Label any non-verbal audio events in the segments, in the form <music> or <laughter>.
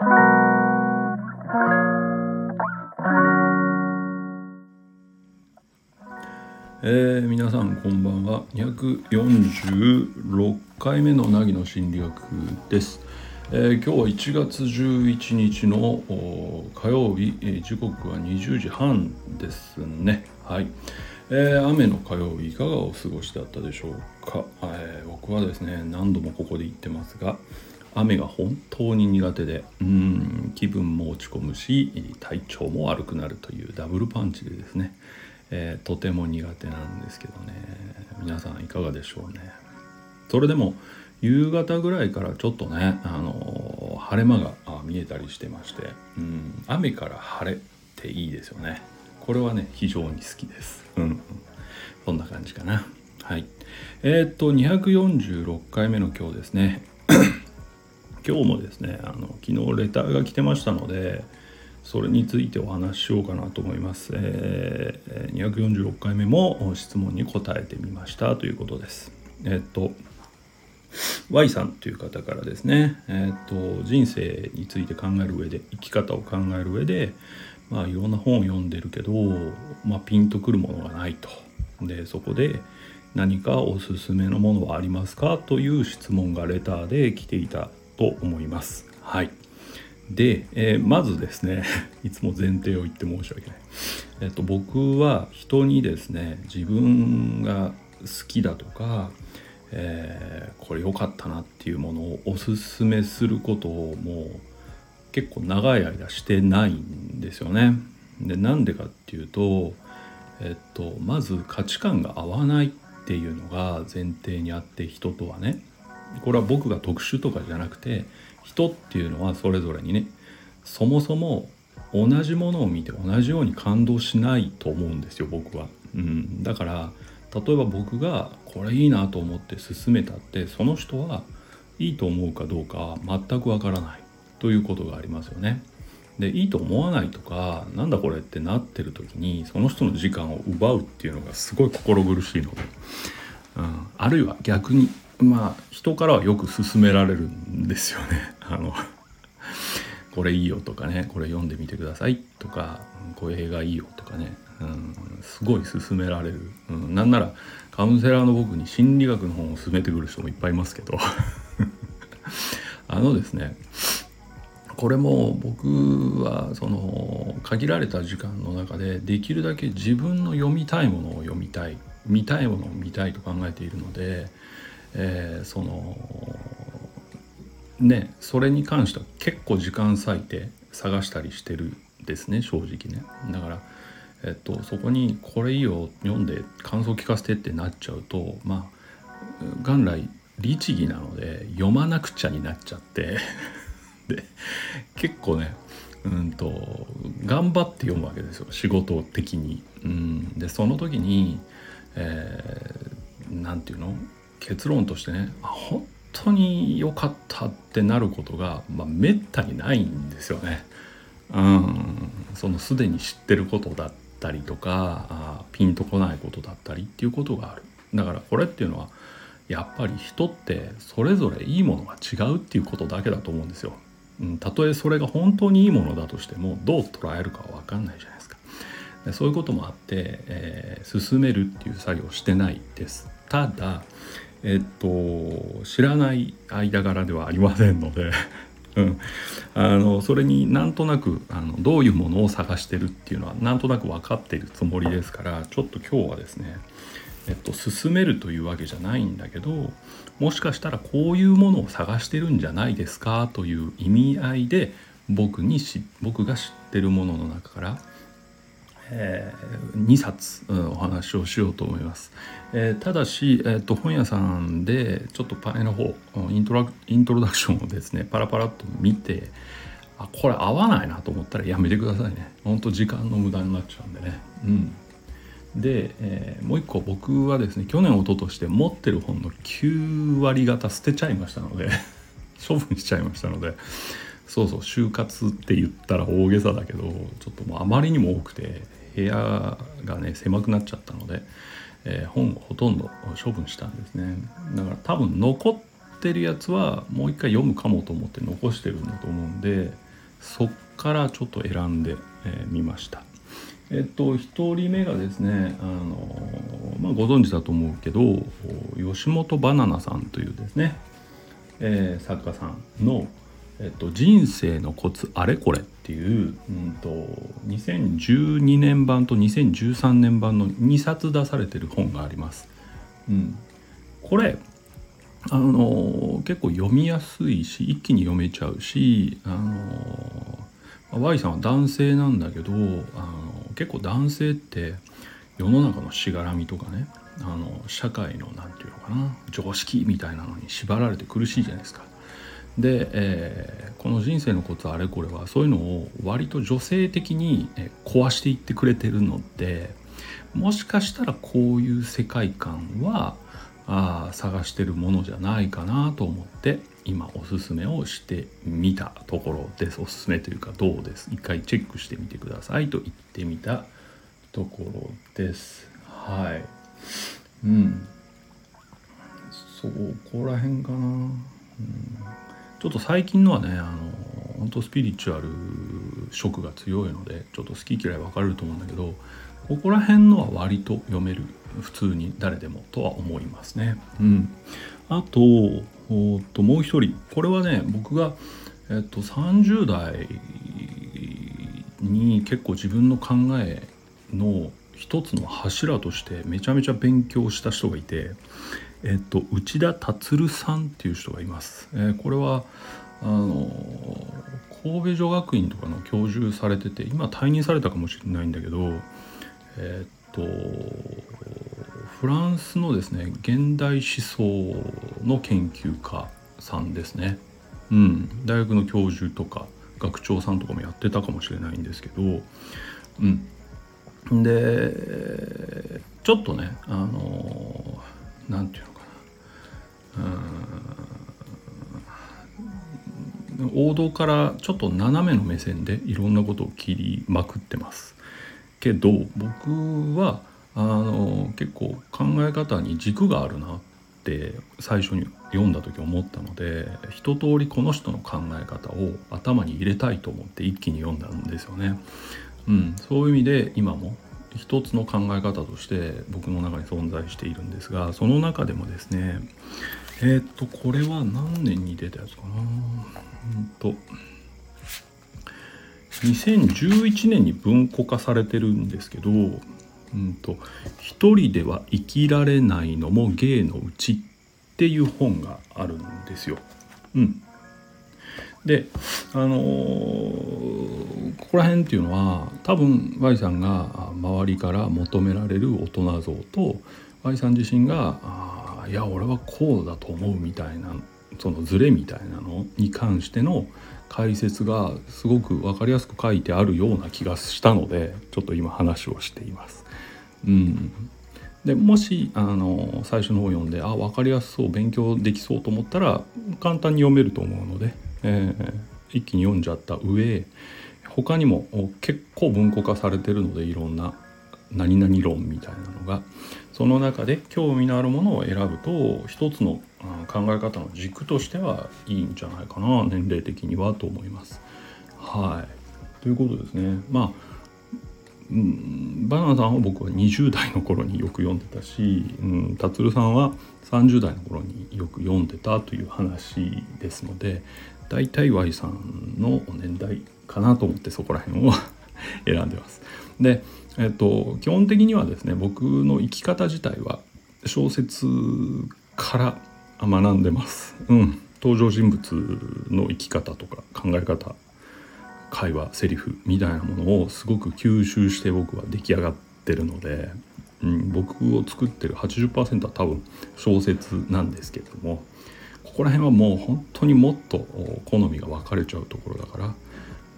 えー、皆さんこんばんは。246回目の凪の心理学です、えー、今日は1月11日の火曜日、えー、時刻は20時半ですね。はい、えー、雨の火曜日いかがお過ごしだったでしょうか、え、僕はですね何度もここで言ってますが雨が本当に苦手でうん気分も落ち込むし体調も悪くなるというダブルパンチでですね。えー、とても苦手なんですけどね。皆さんいかがでしょうね。それでも夕方ぐらいからちょっとね、あのー、晴れ間が見えたりしてまして、うん、雨から晴れっていいですよね。これはね非常に好きです。うんそんな感じかな。はい。えー、っと246回目の今日ですね。今日もですねあの昨日レターが来てましたのでそれについてお話ししようかなと思います。えー、246回目も質問に答えてみましたということです。え、っと Y さんという方からですね、え、っと人生について考える上で生き方を考える上で、まあ、いろんな本を読んでるけど、まあ、ピンとくるものがないと。でそこで何かおすすめのものはありますか？という質問がレターで来ていたと思います。はい。で、えー、まずですね <laughs> いつも前提を言って申し訳ない、えっと、僕は人にですね自分が好きだとか、えー、これ良かったなっていうものをおすすめすることをもう結構長い間してないんですよね。でなんでかっていうと、えっと、まず価値観が合わないっていうのが前提にあって人とはねこれは僕が特殊とかじゃなくて人っていうのはそれぞれにねそもそも同じものを見て同じように感動しないと思うんですよ僕は、うん、だから例えば僕がこれいいなと思って進めたってその人はいいと思うかどうか全くわからないということがありますよね。でいいと思わないとかなんだこれってなってる時にその人の時間を奪うっていうのがすごい心苦しいので、うん、あるいは逆にまあ人からはよく勧められるんですよね。<laughs> あのこれいいよとかねこれ読んでみてくださいとかこういう映画いいよとかね、うん、すごい勧められる、うん、なんならカウンセラーの僕に心理学の本を勧めてくる人もいっぱいいますけど。<laughs> あのですねこれも僕はその限られた時間の中でできるだけ自分の読みたいものを読みたい見たいものを見たいと考えているのでえー、そのねそれに関しては結構時間割いて探したりしてるですね正直ね。だから、えっと、そこにこれいいよ読んで感想聞かせてってなっちゃうとまあ元来律儀なので読まなくちゃになっちゃって。<laughs> で結構ねうんと頑張って読むわけですよ仕事的に。うん、でその時に何、えー、て言うの？結論としてね本当に良かったってなることが、まあ、めったにないんですよね。うん、そのすでに知ってることだったりとかあピンとこないことだったりっていうことがある。だからこれっていうのはやっぱり人ってそれぞれいいものが違うっていうことだけだと思うんですよ。うん、たとえそれが本当にいいものだとしてもどう捉えるかは分かんないじゃないですか。でそういうこともあって、えー、進めるっていう作業してないです。ただえっと知らない間柄ではありませんので <laughs> うん、あのそれになんとなくあのどういうものを探してるっていうのはなんとなく分かってるつもりですからちょっと今日はですね、えっと、進めるというわけじゃないんだけどもしかしたらこういうものを探してるんじゃないですかという意味合いで僕にし僕が知ってるものの中からえー、2冊、うん、お話をしようと思います。えー、ただし、えーと、本屋さんでちょっとパネの方イントライントロダクションをですねパラパラっと見てあこれ合わないなと思ったらやめてくださいね。ほんと時間の無駄になっちゃうんでね。うん、で、えー、もう一個僕はですね去年一昨年で持ってる本の9割方捨てちゃいましたので <laughs> 処分しちゃいましたので。そうそう就活って言ったら大げさだけどちょっともうあまりにも多くて部屋がね狭くなっちゃったので、えー、本をほとんど処分したんですね。だから多分残ってるやつはもう一回読むかもと思って残してるんだと思うんで、そっからちょっと選んでみ、えー、ました。えっと1人目がですねあの、まあ、ご存知だと思うけど吉本バナナさんというですね、えー、作家さんの、えっと「人生のコツあれこれ」っていう、うんと、2012年版と2013年版の2冊出されてる本があります。うん、これあの結構読みやすいし一気に読めちゃうしあの Y さんは男性なんだけどあの結構男性って世の中のしがらみとかねあの社会の何て言うのかな常識みたいなのに縛られて苦しいじゃないですか。で、えー、この「人生のコツあれこれ」はそういうのを割と女性的に壊していってくれてるのでもしかしたらこういう世界観はあ探してるものじゃないかなと思って今おすすめをしてみたところです。おすすめというかどうです。一回チェックしてみてくださいと言ってみたところです。はい。うん。そこら辺かな、うん、ちょっと最近のはねあの本当スピリチュアル色が強いのでちょっと好き嫌い分かれると思うんだけどここら辺のは割と読める普通に誰でもとは思いますね。うん、あとおともう一人これはね僕が、えっと、30代に結構自分の考えの一つの柱としてめちゃめちゃ勉強した人がいて、えっと、内田達さんっていう人がいます。えー、これはあの神戸女学院とかの教授されてて今退任されたかもしれないんだけどえっとフランスのですね現代思想の研究家さんですね。うん、大学の教授とか学長さんとかもやってたかもしれないんですけど、うん、でちょっとねあの何て言うのかな。うん。王道からちょっと斜めの目線でいろんなことを切りまくってます。けど僕はあの結構考え方に軸があるなって最初に読んだ時思ったので一通りこの人の考え方を頭に入れたいと思って一気に読んだんですよね。うん、そういう意味で今も一つの考え方として僕の中に存在しているんですがその中でもですねえー、っとこれは何年に出たやつかな？うんと2011年に文庫化されてるんですけどうんと「一人では生きられないのも芸のうち」っていう本があるんですよ。うん、であのー、ここら辺っていうのは多分 Y さんが周りから求められる大人像と Y さん自身が「あいや俺はこうだと思う」みたいなそのズレみたいなのに関しての解説がすごく分かりやすく書いてあるような気がしたのでちょっと今話をしています。うん、でもしあの最初の方読んであ分かりやすそう勉強できそうと思ったら簡単に読めると思うので、えー、一気に読んじゃった上他にも結構文庫化されてるのでいろんな何々論みたいなのがその中で興味のあるものを選ぶと一つの考え方の軸としてはいいんじゃないかな年齢的にはと思います。はいということですね。まあうん、バナナさんは僕は20代の頃によく読んでたし、うん、達さんは30代の頃によく読んでたという話ですので大体 Y さんの年代かなと思ってそこら辺を <laughs> 選んでます。で、えっと、基本的にはですね僕の生き方自体は小説から学んでます。うん、登場人物の生き方とか考え方会話セリフみたいなものをすごく吸収して僕は出来上がってるので、うん、僕を作ってる80%は多分小説なんですけれどもここら辺はもう本当にもっと好みが分かれちゃうところだから、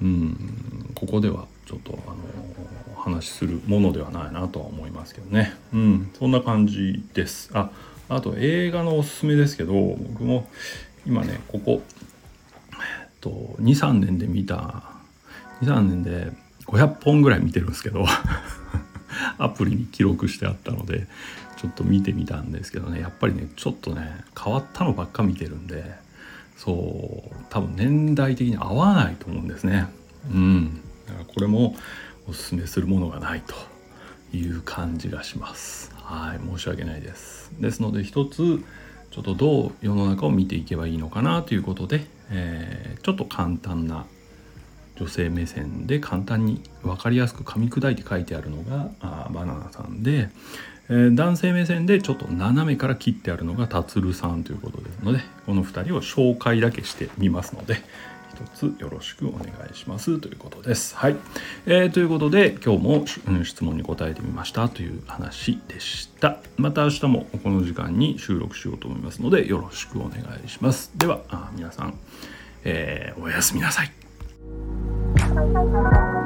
うん、ここではちょっとあの話するものではないなとは思いますけどね、うん、そんな感じです。ああと映画のおすすめですけど僕も今ねここ、えっと、23年で見た23年で500本ぐらい見てるんですけどアプリに記録してあったのでちょっと見てみたんですけどねやっぱりねちょっとね変わったのばっか見てるんでそう多分年代的に合わないと思うんですね。うん。だからこれもおすすめするものがないという感じがします。はい申し訳ないです。ですので一つちょっとどう世の中を見ていけばいいのかなということで、えー、ちょっと簡単な女性目線で簡単に分かりやすく噛み砕いて書いてあるのがあバナナさんで、えー、男性目線でちょっと斜めから切ってあるのが達さんということですのでこの2人を紹介だけしてみますので一つよろしくお願いしますということです。はい、えー、ということで今日も、質問に答えてみましたという話でした。また明日もこの時間に収録しようと思いますのでよろしくお願いします。では皆さん、えー、おやすみなさい。Thank you.